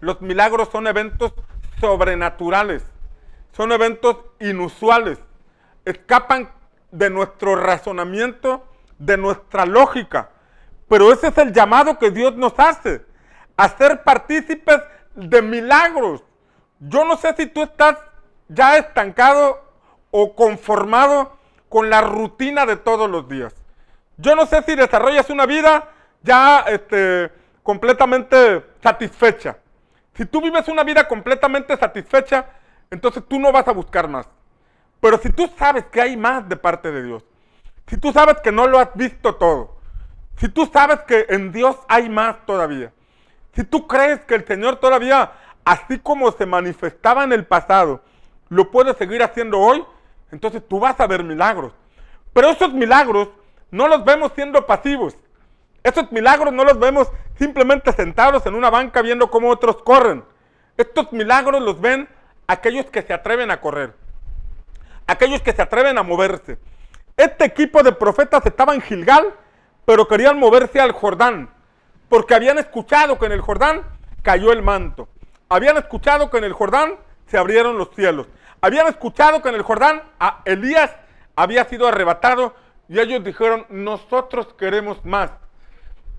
Los milagros son eventos sobrenaturales. Son eventos inusuales. Escapan de nuestro razonamiento, de nuestra lógica. Pero ese es el llamado que Dios nos hace. A ser partícipes de milagros. Yo no sé si tú estás ya estancado o conformado con la rutina de todos los días. Yo no sé si desarrollas una vida ya este, completamente satisfecha. Si tú vives una vida completamente satisfecha, entonces tú no vas a buscar más. Pero si tú sabes que hay más de parte de Dios, si tú sabes que no lo has visto todo, si tú sabes que en Dios hay más todavía, si tú crees que el Señor todavía, así como se manifestaba en el pasado, lo puede seguir haciendo hoy, entonces tú vas a ver milagros. Pero esos milagros no los vemos siendo pasivos. Esos milagros no los vemos simplemente sentados en una banca viendo cómo otros corren. Estos milagros los ven aquellos que se atreven a correr. Aquellos que se atreven a moverse. Este equipo de profetas estaba en Gilgal, pero querían moverse al Jordán. Porque habían escuchado que en el Jordán cayó el manto. Habían escuchado que en el Jordán se abrieron los cielos. Habían escuchado que en el Jordán a Elías había sido arrebatado y ellos dijeron, nosotros queremos más.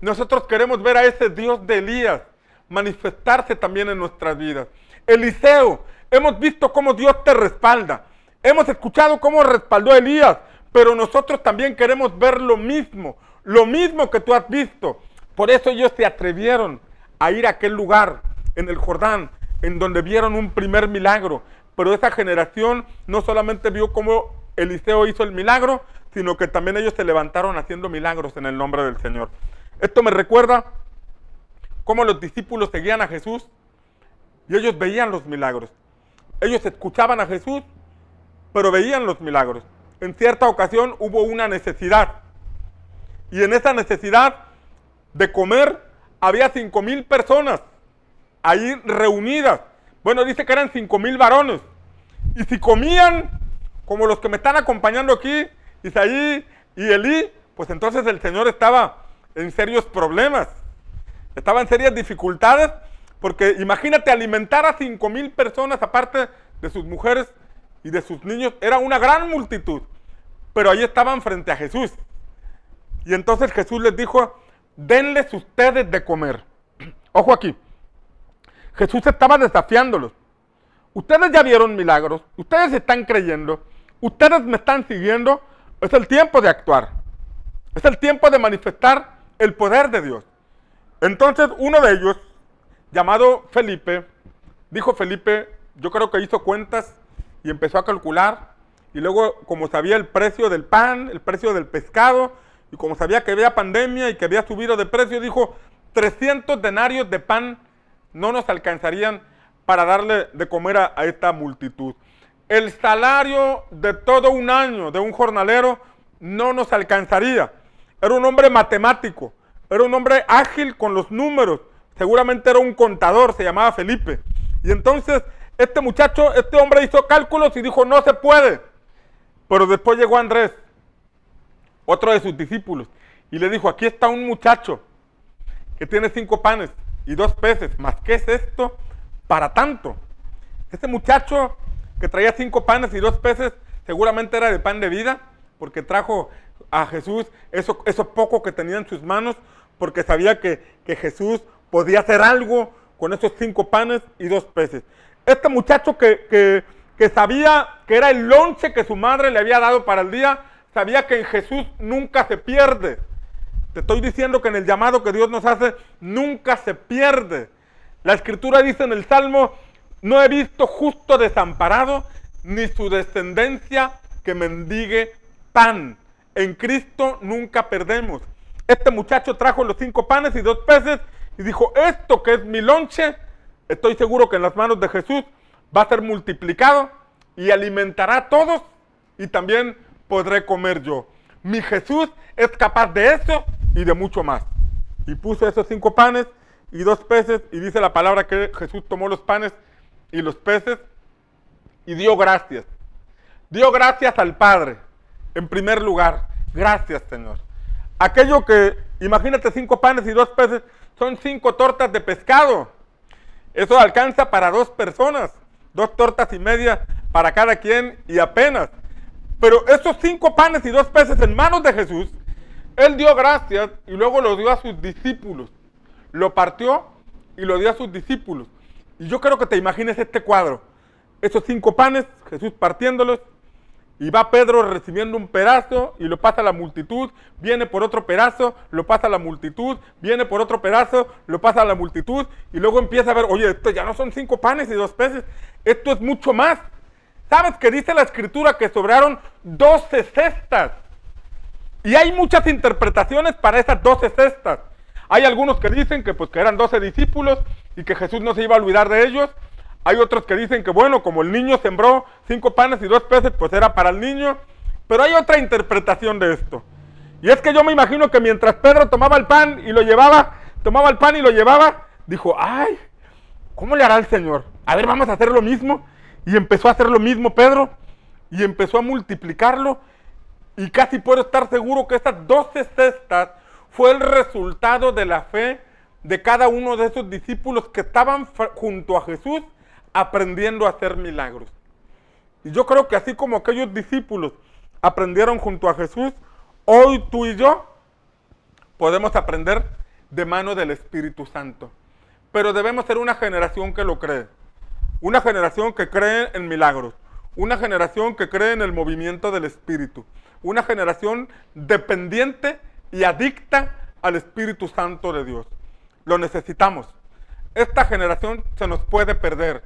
Nosotros queremos ver a ese Dios de Elías manifestarse también en nuestras vidas. Eliseo, hemos visto cómo Dios te respalda. Hemos escuchado cómo respaldó a Elías, pero nosotros también queremos ver lo mismo, lo mismo que tú has visto. Por eso ellos se atrevieron a ir a aquel lugar en el Jordán, en donde vieron un primer milagro. Pero esa generación no solamente vio cómo Eliseo hizo el milagro, sino que también ellos se levantaron haciendo milagros en el nombre del Señor. Esto me recuerda cómo los discípulos seguían a Jesús y ellos veían los milagros. Ellos escuchaban a Jesús, pero veían los milagros. En cierta ocasión hubo una necesidad. Y en esa necesidad de comer había cinco mil personas ahí reunidas. Bueno, dice que eran cinco mil varones. Y si comían como los que me están acompañando aquí, Isaí y Elí, pues entonces el Señor estaba en serios problemas. Estaba en serias dificultades porque imagínate alimentar a cinco mil personas aparte de sus mujeres y de sus niños. Era una gran multitud. Pero ahí estaban frente a Jesús. Y entonces Jesús les dijo, denles ustedes de comer. <clears throat> Ojo aquí. Jesús estaba desafiándolos. Ustedes ya vieron milagros, ustedes están creyendo, ustedes me están siguiendo. Es el tiempo de actuar. Es el tiempo de manifestar el poder de Dios. Entonces uno de ellos, llamado Felipe, dijo Felipe, yo creo que hizo cuentas y empezó a calcular. Y luego, como sabía el precio del pan, el precio del pescado, y como sabía que había pandemia y que había subido de precio, dijo, 300 denarios de pan no nos alcanzarían para darle de comer a, esta multitud. El salario de todo un año de un jornalero no nos alcanzaría. Era un hombre matemático, era un hombre ágil con los números. Seguramente era un contador, se llamaba Felipe. Y entonces este muchacho, este hombre hizo cálculos y dijo, no se puede. Pero después llegó Andrés, otro de sus discípulos, y le dijo, aquí está un muchacho que tiene cinco panes y dos peces, más qué es esto para tanto. Este muchacho que traía cinco panes y dos peces seguramente era de pan de vida, porque trajo a Jesús eso, eso poco que tenía en sus manos, porque sabía que, que Jesús podía hacer algo con esos cinco panes y dos peces. Este muchacho que, que, que sabía que era el lonche que su madre le había dado para el día, sabía que en Jesús nunca se pierde. Te estoy diciendo que en el llamado que Dios nos hace, nunca se pierde. La escritura dice en el Salmo, no he visto justo desamparado, ni su descendencia que mendigue pan. En Cristo nunca perdemos. Este muchacho trajo los cinco panes y dos peces y dijo, esto que es mi lonche, estoy seguro que en las manos de Jesús va a ser multiplicado y alimentará a todos y también podré comer yo. Mi Jesús es capaz de eso y de mucho más. Y puso esos cinco panes y dos peces y dice la palabra que Jesús tomó los panes y los peces y dio gracias. Dio gracias al Padre, en primer lugar. Gracias, Señor. Aquello que, imagínate, cinco panes y dos peces, son cinco tortas de pescado. Eso alcanza para dos personas, dos tortas y media para cada quien y apenas. Pero esos cinco panes y dos peces en manos de Jesús, Él dio gracias y luego lo dio a sus discípulos. Lo partió y lo dio a sus discípulos. Y yo creo que te imagines este cuadro. Esos cinco panes, Jesús partiéndolos, y va Pedro recibiendo un pedazo y lo pasa a la multitud, viene por otro pedazo, lo pasa a la multitud, viene por otro pedazo, lo pasa a la multitud y luego empieza a ver, oye, esto ya no son cinco panes y dos peces, esto es mucho más. ¿Sabes que dice la escritura que sobraron doce cestas? Y hay muchas interpretaciones para esas doce cestas. Hay algunos que dicen que pues que eran doce discípulos y que Jesús no se iba a olvidar de ellos. Hay otros que dicen que, bueno, como el niño sembró cinco panes y dos peces, pues era para el niño. Pero hay otra interpretación de esto. Y es que yo me imagino que mientras Pedro tomaba el pan y lo llevaba, tomaba el pan y lo llevaba, dijo, ay, ¿cómo le hará el Señor? A ver, vamos a hacer lo mismo. Y empezó a hacer lo mismo Pedro. Y empezó a multiplicarlo. Y casi puedo estar seguro que esas doce cestas fue el resultado de la fe de cada uno de esos discípulos que estaban junto a Jesús aprendiendo a hacer milagros. Y yo creo que así como aquellos discípulos aprendieron junto a Jesús, hoy tú y yo podemos aprender de mano del Espíritu Santo. Pero debemos ser una generación que lo cree. Una generación que cree en milagros. Una generación que cree en el movimiento del Espíritu. Una generación dependiente y adicta al Espíritu Santo de Dios. Lo necesitamos. Esta generación se nos puede perder.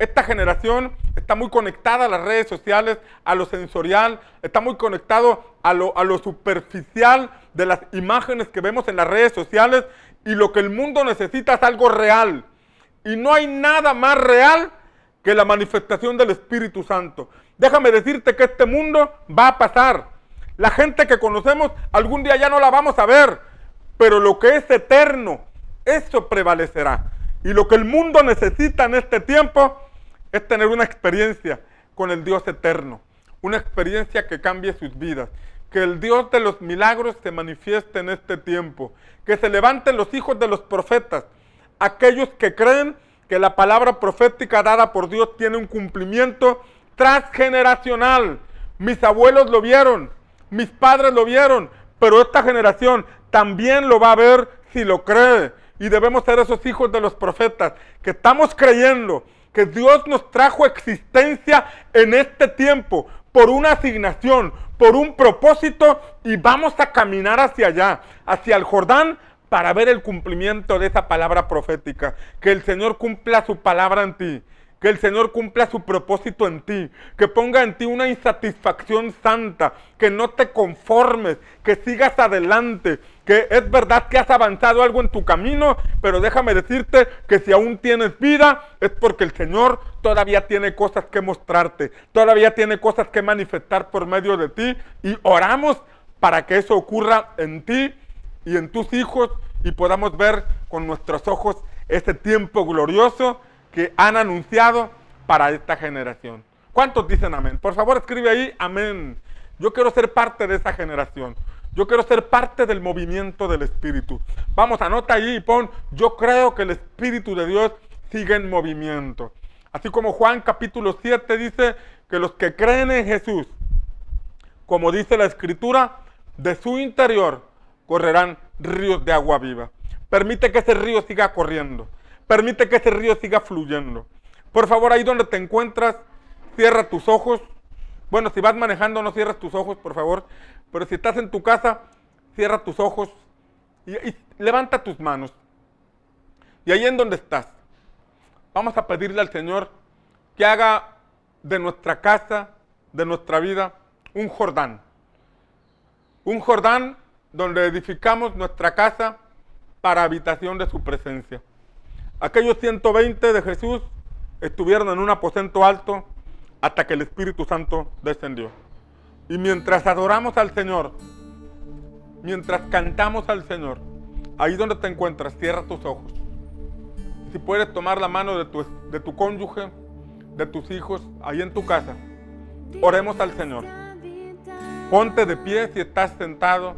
Esta generación está muy conectada a las redes sociales, a lo sensorial, está muy conectado a lo, a lo superficial de las imágenes que vemos en las redes sociales y lo que el mundo necesita es algo real. Y no hay nada más real que la manifestación del Espíritu Santo. Déjame decirte que este mundo va a pasar. La gente que conocemos algún día ya no la vamos a ver, pero lo que es eterno, eso prevalecerá. Y lo que el mundo necesita en este tiempo es tener una experiencia con el Dios eterno, una experiencia que cambie sus vidas. Que el Dios de los milagros se manifieste en este tiempo. Que se levanten los hijos de los profetas, aquellos que creen que la palabra profética dada por Dios tiene un cumplimiento transgeneracional. Mis abuelos lo vieron, mis padres lo vieron, pero esta generación también lo va a ver si lo cree. Y debemos ser esos hijos de los profetas que estamos creyendo que Dios nos trajo existencia en este tiempo por una asignación, por un propósito y vamos a caminar hacia allá, hacia el Jordán para ver el cumplimiento de esa palabra profética. Que el Señor cumpla su palabra en ti. Que el Señor cumpla su propósito en ti, que ponga en ti una insatisfacción santa, que no te conformes, que sigas adelante, que es verdad que has avanzado algo en tu camino, pero déjame decirte que si aún tienes vida es porque el Señor todavía tiene cosas que mostrarte, todavía tiene cosas que manifestar por medio de ti y oramos para que eso ocurra en ti y en tus hijos y podamos ver con nuestros ojos ese tiempo glorioso que han anunciado para esta generación. ¿Cuántos dicen amén? Por favor, escribe ahí amén. Yo quiero ser parte de esa generación. Yo quiero ser parte del movimiento del Espíritu. Vamos, anota ahí y pon, yo creo que el Espíritu de Dios sigue en movimiento. Así como Juan capítulo 7 dice que los que creen en Jesús, como dice la Escritura, de su interior correrán ríos de agua viva. Permite que ese río siga corriendo. Permite que ese río siga fluyendo. Por favor, ahí donde te encuentras, cierra tus ojos. Bueno, si vas manejando, no cierras tus ojos, por favor. Pero si estás en tu casa, cierra tus ojos y, levanta tus manos. Y ahí en donde estás, vamos a pedirle al Señor que haga de nuestra casa, de nuestra vida, un Jordán. Un Jordán donde edificamos nuestra casa para habitación de su presencia. Aquellos 120 de Jesús estuvieron en un aposento alto hasta que el Espíritu Santo descendió. Y mientras adoramos al Señor, mientras cantamos al Señor, ahí donde te encuentras, cierra tus ojos. Si puedes tomar la mano de tu, de tu cónyuge, de tus hijos, ahí en tu casa, oremos al Señor. Ponte de pie si estás sentado.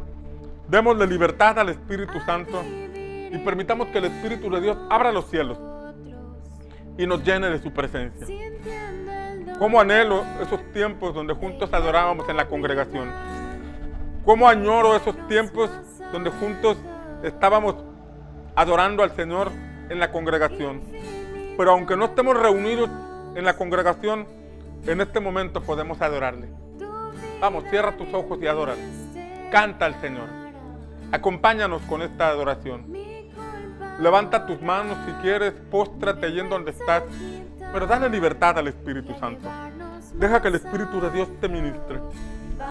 Démosle libertad al Espíritu Santo y permitamos que el Espíritu de Dios abra los cielos y nos llene de su presencia. Cómo anhelo esos tiempos donde juntos adorábamos en la congregación. Cómo añoro esos tiempos donde juntos estábamos adorando al Señor en la congregación. Pero aunque no estemos reunidos en la congregación, en este momento podemos adorarle. Vamos, cierra tus ojos y adórale. Canta al Señor. Acompáñanos con esta adoración. Levanta tus manos si quieres, póstrate allí en donde estás, pero dale libertad al Espíritu Santo. Deja que el Espíritu de Dios te ministre.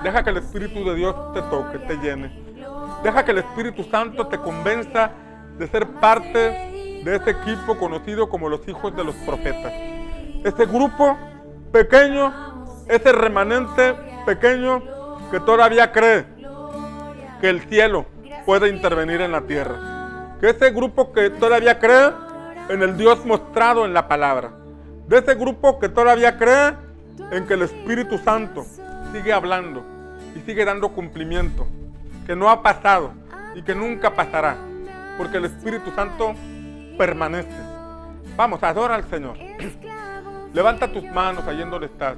Deja que el Espíritu de Dios te toque, te llene. Deja que el Espíritu Santo te convenza de ser parte de ese equipo conocido como los hijos de los profetas. Ese grupo pequeño, ese remanente pequeño que todavía cree que el cielo puede intervenir en la tierra de ese grupo que todavía cree en el Dios mostrado en la palabra, de ese grupo que todavía cree en que el Espíritu Santo sigue hablando y sigue dando cumplimiento, que no ha pasado y que nunca pasará, porque el Espíritu Santo permanece. Vamos, adora al Señor. <clears throat> Levanta tus manos allí en donde estás.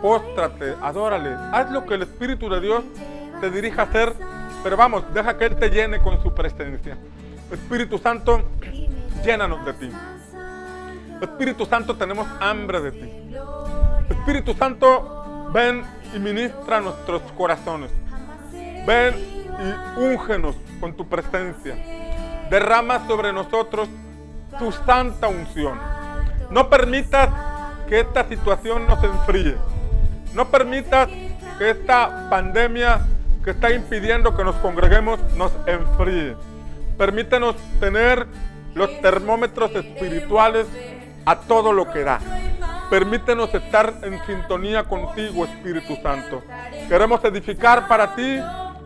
Póstrate, adórale. Haz lo que el Espíritu de Dios te dirija a hacer, pero vamos, deja que Él te llene con su presencia. Espíritu Santo, llénanos de ti. Espíritu Santo, tenemos hambre de ti. Espíritu Santo, ven y ministra nuestros corazones. Ven y úngenos con tu presencia. Derrama sobre nosotros tu santa unción. No permitas que esta situación nos enfríe. No permitas que esta pandemia que está impidiendo que nos congreguemos nos enfríe. Permítenos tener los termómetros espirituales a todo lo que da. Permítenos estar en sintonía contigo, Espíritu Santo. Queremos edificar para ti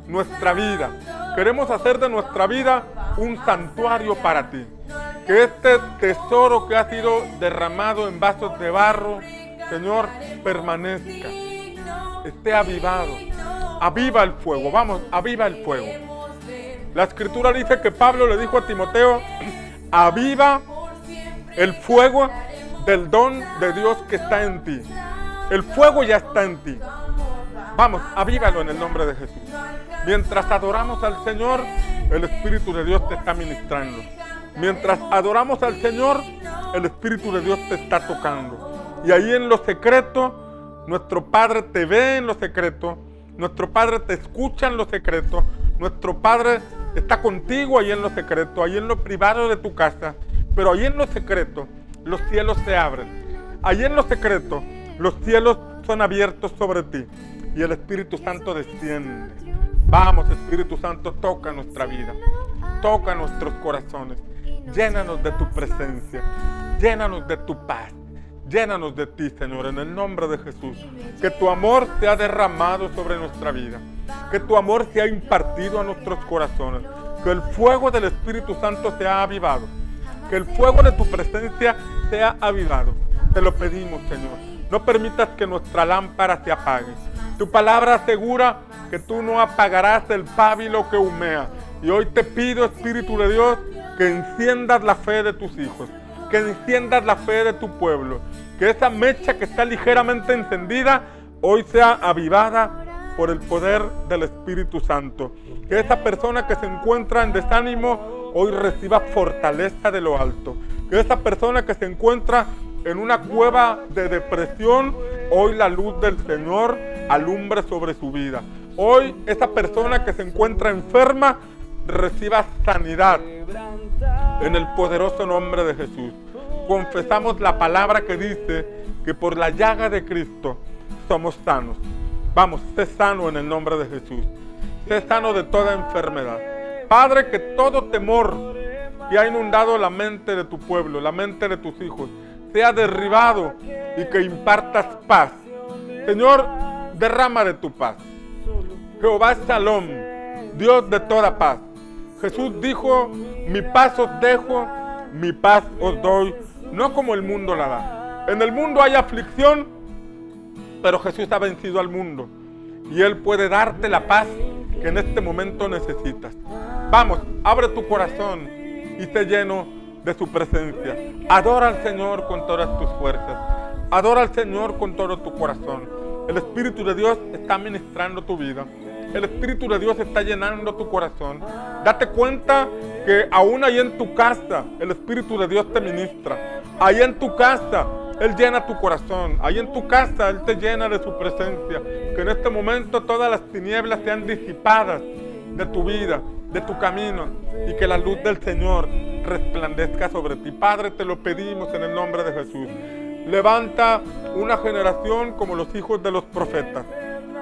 nuestra vida. Queremos hacer de nuestra vida un santuario para ti. Que este tesoro que ha sido derramado en vasos de barro, Señor, permanezca. Esté avivado. Aviva el fuego. Vamos, aviva el fuego. La escritura dice que Pablo le dijo a Timoteo, aviva el fuego del don de Dios que está en ti. El fuego ya está en ti. Vamos, avívalo en el nombre de Jesús. Mientras adoramos al Señor, el Espíritu de Dios te está ministrando. Mientras adoramos al Señor, el Espíritu de Dios te está tocando. Y ahí en lo secreto, nuestro Padre te ve en lo secreto, nuestro Padre te escucha en lo secreto, nuestro Padre está contigo ahí en lo secreto, ahí en lo privado de tu casa, pero ahí en lo secreto los cielos se abren. Ahí en lo secreto los cielos son abiertos sobre ti y el Espíritu Santo desciende. Vamos, Espíritu Santo, toca nuestra vida, toca nuestros corazones, llénanos de tu presencia, llénanos de tu paz. Llénanos de ti, Señor, en el nombre de Jesús. Que tu amor sea derramado sobre nuestra vida. Que tu amor sea impartido a nuestros corazones. Que el fuego del Espíritu Santo sea avivado. Que el fuego de tu presencia sea avivado. Te lo pedimos, Señor. No permitas que nuestra lámpara se apague. Tu palabra asegura que tú no apagarás el pábilo que humea. Y hoy te pido, Espíritu de Dios, que enciendas la fe de tus hijos que enciendas la fe de tu pueblo. Que esa mecha que está ligeramente encendida hoy sea avivada por el poder del Espíritu Santo. Que esa persona que se encuentra en desánimo hoy reciba fortaleza de lo alto. Que esa persona que se encuentra en una cueva de depresión, hoy la luz del Señor alumbre sobre su vida. Hoy esa persona que se encuentra enferma reciba sanidad en el poderoso nombre de Jesús. Confesamos la palabra que dice que por la llaga de Cristo somos sanos. Vamos, sé sano en el nombre de Jesús. Sé sano de toda enfermedad. Padre, que todo temor que ha inundado la mente de tu pueblo, la mente de tus hijos, sea derribado y que impartas paz. Señor, derrama de tu paz. Jehová Salom, Dios de toda paz. Jesús dijo, mi paz os dejo, mi paz os doy, no como el mundo la da. En el mundo hay aflicción, pero Jesús ha vencido al mundo y Él puede darte la paz que en este momento necesitas. Vamos, abre tu corazón y sé lleno de su presencia. Adora al Señor con todas tus fuerzas. Adora al Señor con todo tu corazón. El Espíritu de Dios está ministrando tu vida. El Espíritu de Dios está llenando tu corazón. Date cuenta que aún ahí en tu casa el Espíritu de Dios te ministra. Ahí en tu casa Él llena tu corazón. Ahí en tu casa Él te llena de su presencia. Que en este momento todas las tinieblas sean disipadas de tu vida, de tu camino. Y que la luz del Señor resplandezca sobre ti. Padre, te lo pedimos en el nombre de Jesús. Levanta una generación como los hijos de los profetas.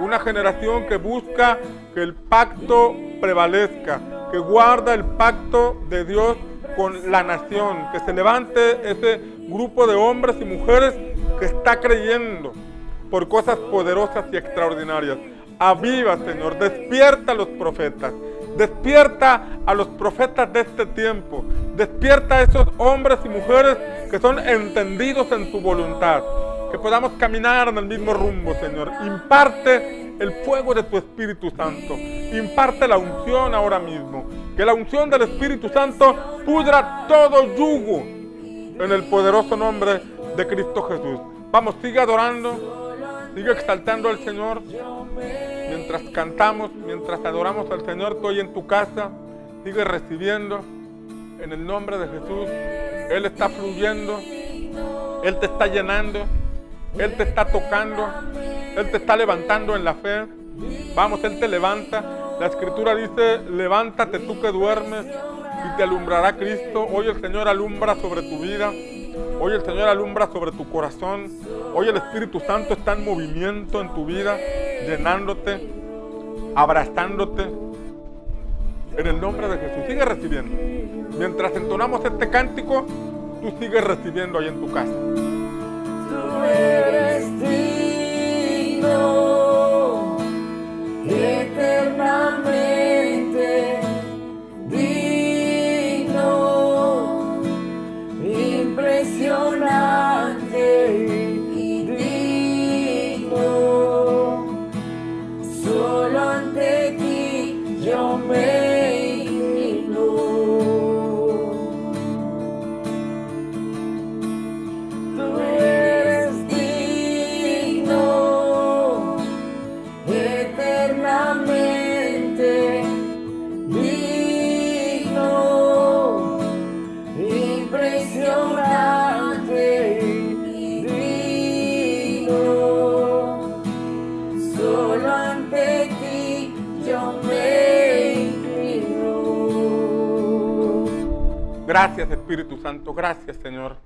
Una generación que busca que el pacto prevalezca, que guarda el pacto de Dios con la nación, que se levante ese grupo de hombres y mujeres que está creyendo por cosas poderosas y extraordinarias. Aviva, Señor, despierta a los profetas, despierta a los profetas de este tiempo, despierta a esos hombres y mujeres que son entendidos en tu voluntad, que podamos caminar en el mismo rumbo, Señor. Imparte el fuego de tu Espíritu Santo, imparte la unción ahora mismo, que la unción del Espíritu Santo pudra todo yugo en el poderoso nombre de Cristo Jesús. Vamos, sigue adorando. Sigue exaltando al Señor mientras cantamos, mientras adoramos al Señor. Estoy en tu casa. Sigue recibiendo en el nombre de Jesús. Él está fluyendo. Él te está llenando. Él te está tocando. Él te está levantando en la fe. Vamos, Él te levanta. La escritura dice, levántate tú que duermes y te alumbrará Cristo. Hoy el Señor alumbra sobre tu vida. Hoy el Señor alumbra sobre tu corazón. Hoy el Espíritu Santo está en movimiento en tu vida, llenándote, abrazándote. En el nombre de Jesús. Sigue recibiendo. Mientras entonamos este cántico, tú sigues recibiendo ahí en tu casa. Tú eres digno, Gracias Espíritu Santo, gracias Señor.